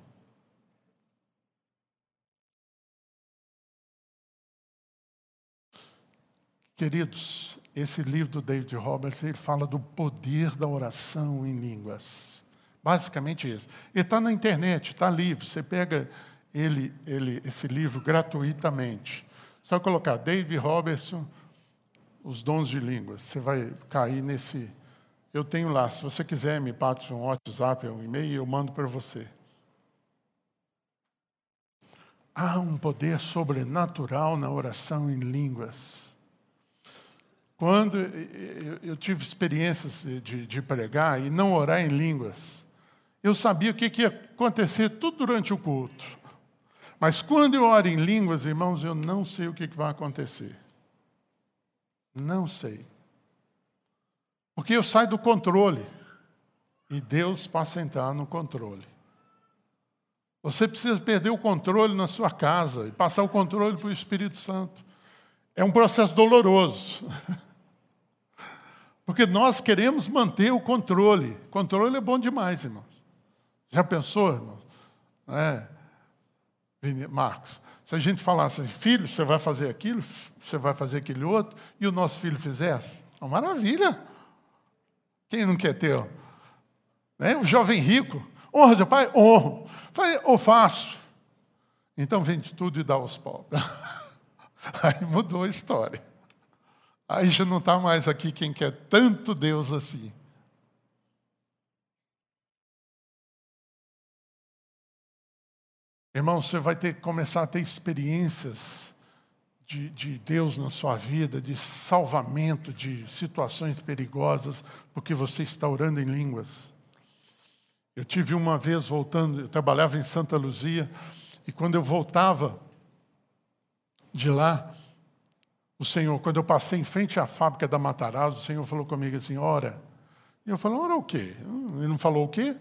Queridos, esse livro do David Roberts, ele fala do poder da oração em línguas. Basicamente isso. Ele está na internet, está livre. Você pega ele, ele, esse livro gratuitamente. Só colocar David Robertson, Os Dons de Línguas. Você vai cair nesse. Eu tenho lá. Se você quiser, me passe um WhatsApp, um e-mail, eu mando para você. Há um poder sobrenatural na oração em línguas. Quando eu tive experiências de, de pregar e não orar em línguas, eu sabia o que, que ia acontecer tudo durante o culto. Mas quando eu oro em línguas, irmãos, eu não sei o que, que vai acontecer. Não sei. Porque eu saio do controle e Deus passa a entrar no controle. Você precisa perder o controle na sua casa e passar o controle para o Espírito Santo. É um processo doloroso. [LAUGHS] Porque nós queremos manter o controle. Controle é bom demais, irmãos. Já pensou, irmãos? É. Marcos, se a gente falasse, assim, filho, você vai fazer aquilo, você vai fazer aquele outro, e o nosso filho fizesse, uma maravilha. Quem não quer ter? Né? O jovem rico, honra seu pai? Honro. Ou faço. Então vende tudo e dá aos pobres. [LAUGHS] Aí mudou a história. Aí já não está mais aqui quem quer tanto Deus assim. Irmão, você vai ter que começar a ter experiências de, de, Deus na sua vida, de salvamento de situações perigosas, porque você está orando em línguas. Eu tive uma vez voltando, eu trabalhava em Santa Luzia, e quando eu voltava de lá, o Senhor, quando eu passei em frente à fábrica da Matarazzo, o Senhor falou comigo assim: ora. E eu falei: ora o quê? Ele não falou o quê?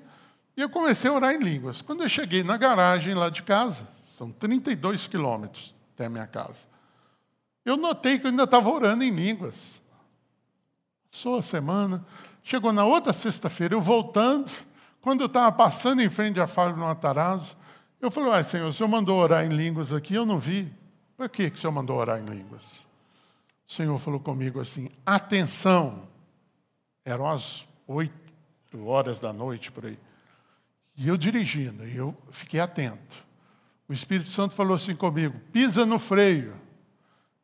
E eu comecei a orar em línguas. Quando eu cheguei na garagem lá de casa, são 32 quilômetros até a minha casa, eu notei que eu ainda estava orando em línguas. Passou a semana, chegou na outra sexta-feira, eu voltando, quando eu estava passando em frente à fábrica do Matarazzo, eu falei: Uai, Senhor, o Senhor mandou orar em línguas aqui, eu não vi. Por que, que o Senhor mandou orar em línguas? O Senhor falou comigo assim: atenção. Eram as oito horas da noite por aí. E eu dirigindo, e eu fiquei atento. O Espírito Santo falou assim comigo: pisa no freio.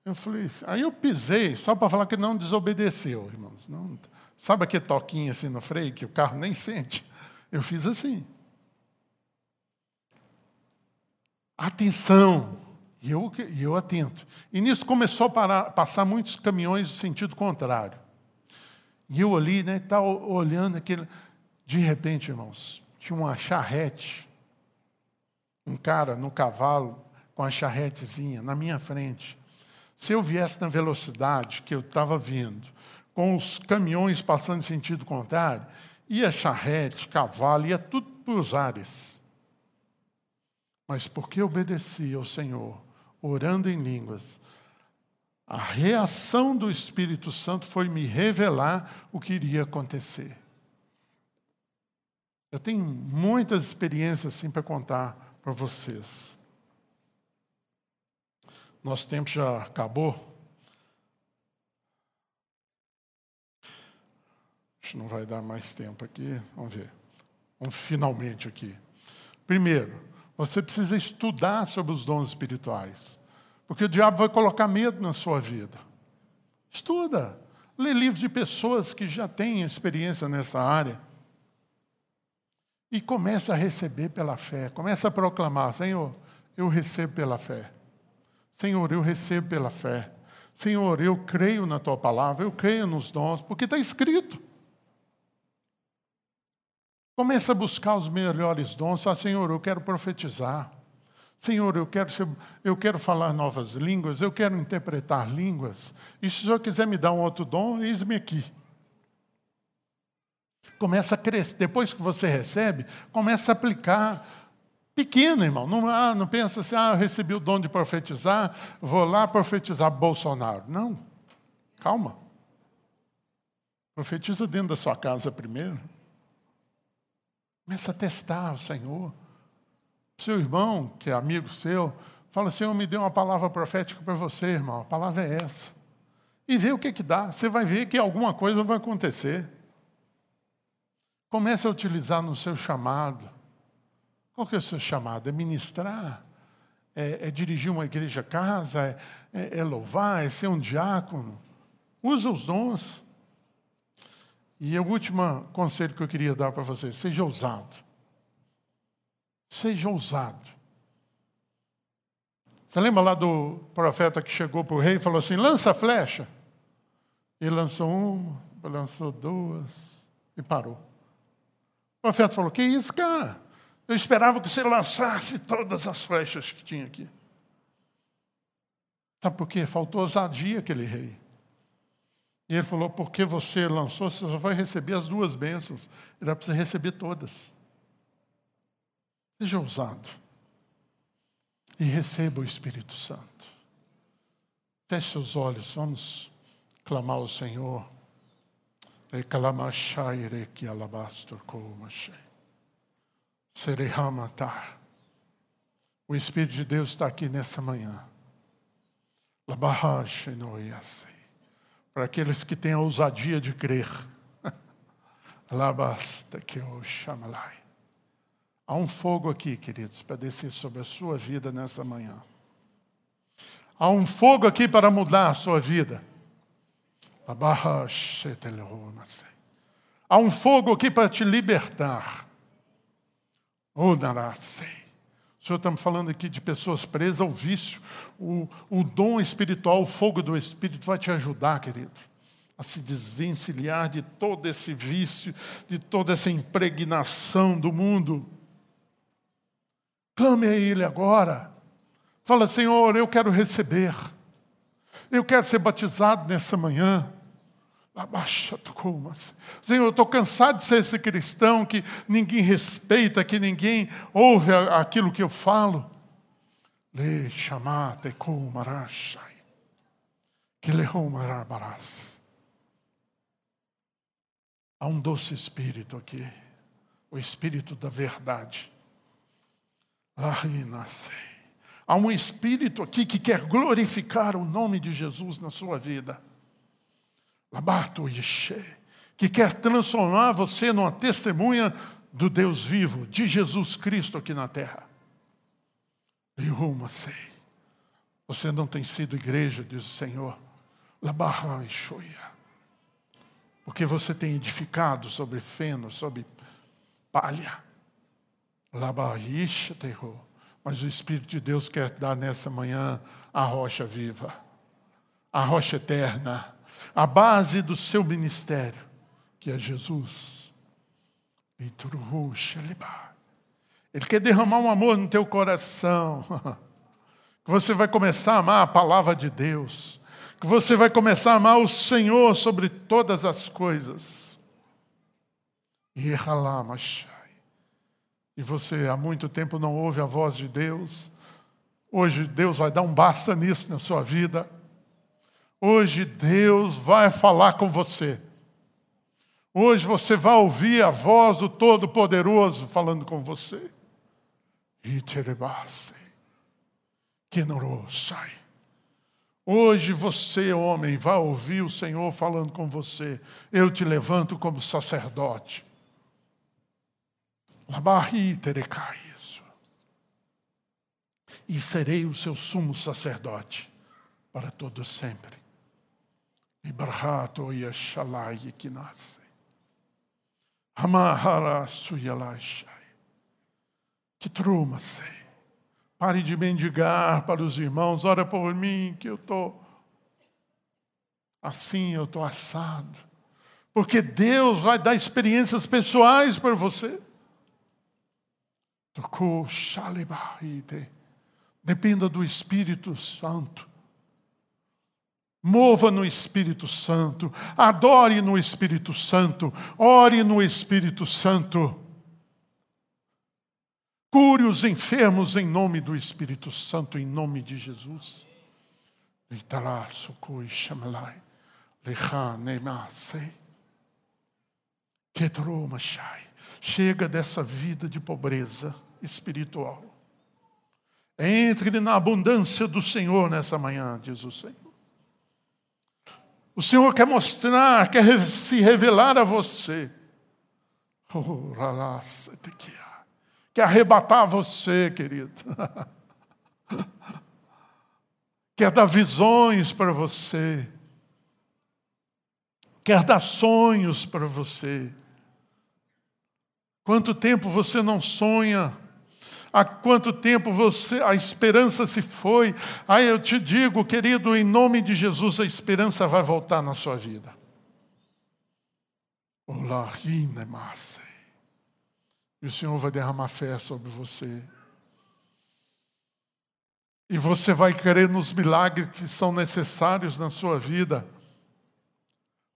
Eu falei, aí eu pisei, só para falar que não desobedeceu, irmãos. Não, sabe aquele toquinho assim no freio que o carro nem sente? Eu fiz assim. Atenção, e eu, e eu atento. E nisso começou a parar, passar muitos caminhões de sentido contrário. E eu ali, né, estava olhando aquele. De repente, irmãos, tinha uma charrete, um cara no cavalo com a charretezinha na minha frente. Se eu viesse na velocidade que eu estava vindo, com os caminhões passando em sentido contrário, ia charrete, cavalo, ia tudo para os ares. Mas porque obedeci ao Senhor, orando em línguas. A reação do Espírito Santo foi me revelar o que iria acontecer. Eu tenho muitas experiências assim para contar para vocês. Nosso tempo já acabou. Acho que não vai dar mais tempo aqui. Vamos ver. Vamos finalmente aqui. Primeiro, você precisa estudar sobre os dons espirituais. Porque o diabo vai colocar medo na sua vida. Estuda. Lê livros de pessoas que já têm experiência nessa área. E começa a receber pela fé. Começa a proclamar: Senhor, eu recebo pela fé. Senhor, eu recebo pela fé. Senhor, eu creio na tua palavra, eu creio nos dons, porque está escrito. Começa a buscar os melhores dons. Fala, Senhor, eu quero profetizar. Senhor, eu quero, ser, eu quero falar novas línguas, eu quero interpretar línguas. E se o Senhor quiser me dar um outro dom, eis-me aqui. Começa a crescer. Depois que você recebe, começa a aplicar. Pequeno, irmão. Não, ah, não pensa assim, ah, eu recebi o dom de profetizar, vou lá profetizar Bolsonaro. Não. Calma. Profetiza dentro da sua casa primeiro. Começa a testar o Senhor. Seu irmão, que é amigo seu, fala: Senhor, me deu uma palavra profética para você, irmão. A palavra é essa. E vê o que, que dá. Você vai ver que alguma coisa vai acontecer. Comece a utilizar no seu chamado. Qual que é o seu chamado? É ministrar? É, é dirigir uma igreja casa? É, é, é louvar? É ser um diácono? Usa os dons. E o último conselho que eu queria dar para você: seja ousado. Seja ousado. Você lembra lá do profeta que chegou para o rei e falou assim: lança a flecha? Ele lançou uma, lançou duas e parou. O profeta falou: Que isso, cara? Eu esperava que você lançasse todas as flechas que tinha aqui. Sabe por quê? Faltou ousadia aquele rei. E ele falou: Porque você lançou, você só vai receber as duas bênçãos. Ele vai precisar receber todas. Seja ousado. E receba o Espírito Santo. Feche seus olhos, vamos clamar ao Senhor. O Espírito de Deus está aqui nessa manhã. Para aqueles que têm a ousadia de crer. [LAUGHS] Labasta que o chamalai. Há um fogo aqui, queridos, para descer sobre a sua vida nessa manhã. Há um fogo aqui para mudar a sua vida. Há um fogo aqui para te libertar. O Senhor, estamos falando aqui de pessoas presas ao vício. O, o dom espiritual, o fogo do Espírito vai te ajudar, querido, a se desvencilhar de todo esse vício, de toda essa impregnação do mundo. Clame a Ele agora. Fala, Senhor, eu quero receber. Eu quero ser batizado nessa manhã. Senhor, eu estou cansado de ser esse cristão que ninguém respeita, que ninguém ouve aquilo que eu falo. Le. Que Há um doce espírito aqui, o espírito da verdade Há um espírito aqui que quer glorificar o nome de Jesus na sua vida. Labato Yeshe, que quer transformar você numa testemunha do Deus vivo, de Jesus Cristo aqui na terra. sei. Você não tem sido igreja, diz o Senhor. Labarra Porque você tem edificado sobre feno, sobre palha. Mas o Espírito de Deus quer dar nessa manhã a rocha viva, a rocha eterna, a base do seu ministério, que é Jesus. Ele quer derramar um amor no teu coração, [LAUGHS] que você vai começar a amar a palavra de Deus, que você vai começar a amar o Senhor sobre todas as coisas. E e você há muito tempo não ouve a voz de Deus, hoje Deus vai dar um basta nisso na sua vida. Hoje Deus vai falar com você. Hoje você vai ouvir a voz do Todo-Poderoso falando com você. Sai. Hoje você, homem, vai ouvir o Senhor falando com você. Eu te levanto como sacerdote. Isso. E serei o seu sumo sacerdote para todo sempre. Ibrahato yashalai kinase. Amahara suyalashai. Que truma sei. Pare de mendigar para os irmãos, ora por mim que eu estou assim, eu estou assado. Porque Deus vai dar experiências pessoais para você. Dependa do Espírito Santo. Mova no Espírito Santo, adore no Espírito Santo, ore no Espírito Santo. Cure os enfermos em nome do Espírito Santo, em nome de Jesus. Chega dessa vida de pobreza espiritual. Entre na abundância do Senhor nessa manhã, diz o Senhor. O Senhor quer mostrar, quer se revelar a você. Oh, quer arrebatar você, querido. [LAUGHS] quer dar visões para você. Quer dar sonhos para você. Quanto tempo você não sonha? Há quanto tempo você a esperança se foi? Aí eu te digo, querido, em nome de Jesus, a esperança vai voltar na sua vida. E o Senhor vai derramar fé sobre você. E você vai crer nos milagres que são necessários na sua vida.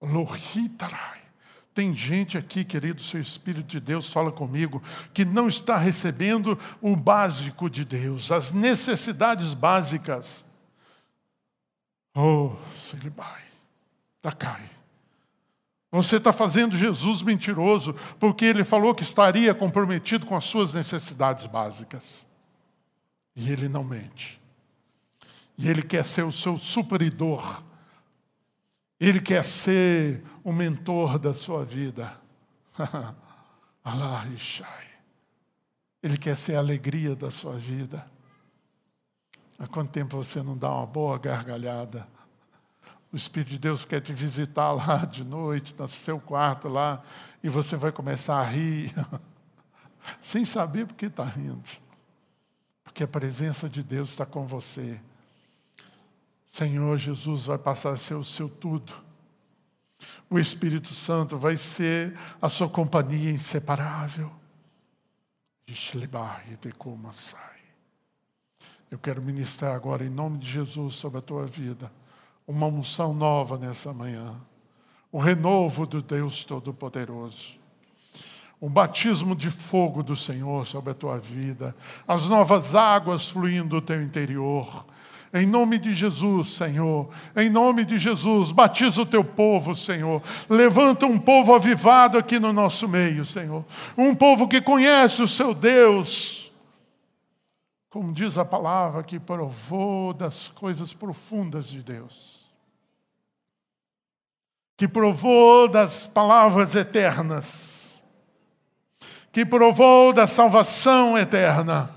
Lohitarai. Tem gente aqui, querido, seu Espírito de Deus fala comigo, que não está recebendo o básico de Deus, as necessidades básicas. Oh, Silibai, Takai. Você está fazendo Jesus mentiroso, porque ele falou que estaria comprometido com as suas necessidades básicas. E ele não mente. E ele quer ser o seu supridor. Ele quer ser o mentor da sua vida. [LAUGHS] Allah Ele quer ser a alegria da sua vida. Há quanto tempo você não dá uma boa gargalhada? O Espírito de Deus quer te visitar lá de noite, no seu quarto lá, e você vai começar a rir, [LAUGHS] sem saber por que está rindo. Porque a presença de Deus está com você. Senhor Jesus vai passar a ser o seu tudo. O Espírito Santo vai ser a sua companhia inseparável. Eu quero ministrar agora em nome de Jesus sobre a tua vida uma unção nova nessa manhã, o renovo do Deus Todo-Poderoso, o batismo de fogo do Senhor sobre a tua vida, as novas águas fluindo do teu interior. Em nome de Jesus, Senhor, em nome de Jesus, batiza o teu povo, Senhor. Levanta um povo avivado aqui no nosso meio, Senhor. Um povo que conhece o seu Deus, como diz a palavra, que provou das coisas profundas de Deus que provou das palavras eternas, que provou da salvação eterna.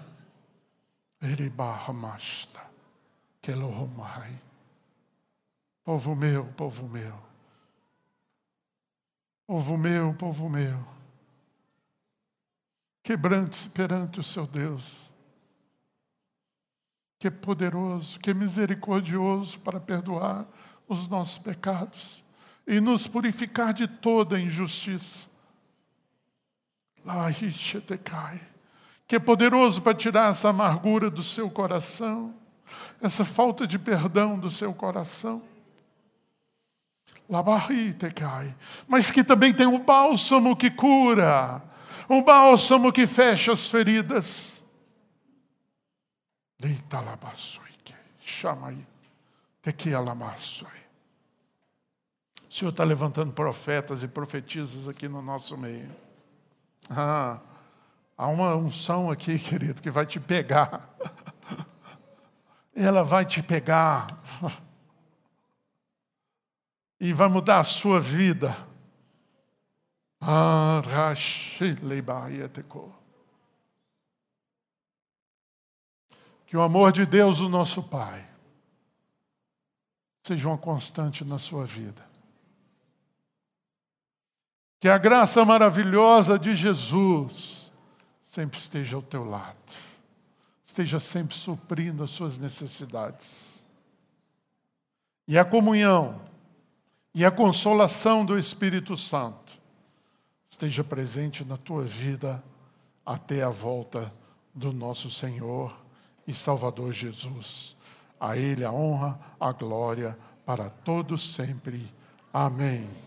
Povo meu, povo meu, povo meu, povo meu, quebrante-se perante o seu Deus, que é poderoso, que é misericordioso para perdoar os nossos pecados e nos purificar de toda injustiça. Que é poderoso para tirar essa amargura do seu coração, essa falta de perdão do seu coração. Mas que também tem o bálsamo que cura, o bálsamo que fecha as feridas. Chama aí. Tequialamassoi. O Senhor está levantando profetas e profetisas aqui no nosso meio. Ah, há uma unção aqui, [LAUGHS] querido, que vai te pegar. Ela vai te pegar. [LAUGHS] e vai mudar a sua vida. Que o amor de Deus, o nosso Pai, seja uma constante na sua vida. Que a graça maravilhosa de Jesus sempre esteja ao teu lado, esteja sempre suprindo as suas necessidades. E a comunhão e a consolação do Espírito Santo esteja presente na tua vida até a volta do nosso Senhor e Salvador Jesus. A Ele a honra, a glória para todos sempre. Amém.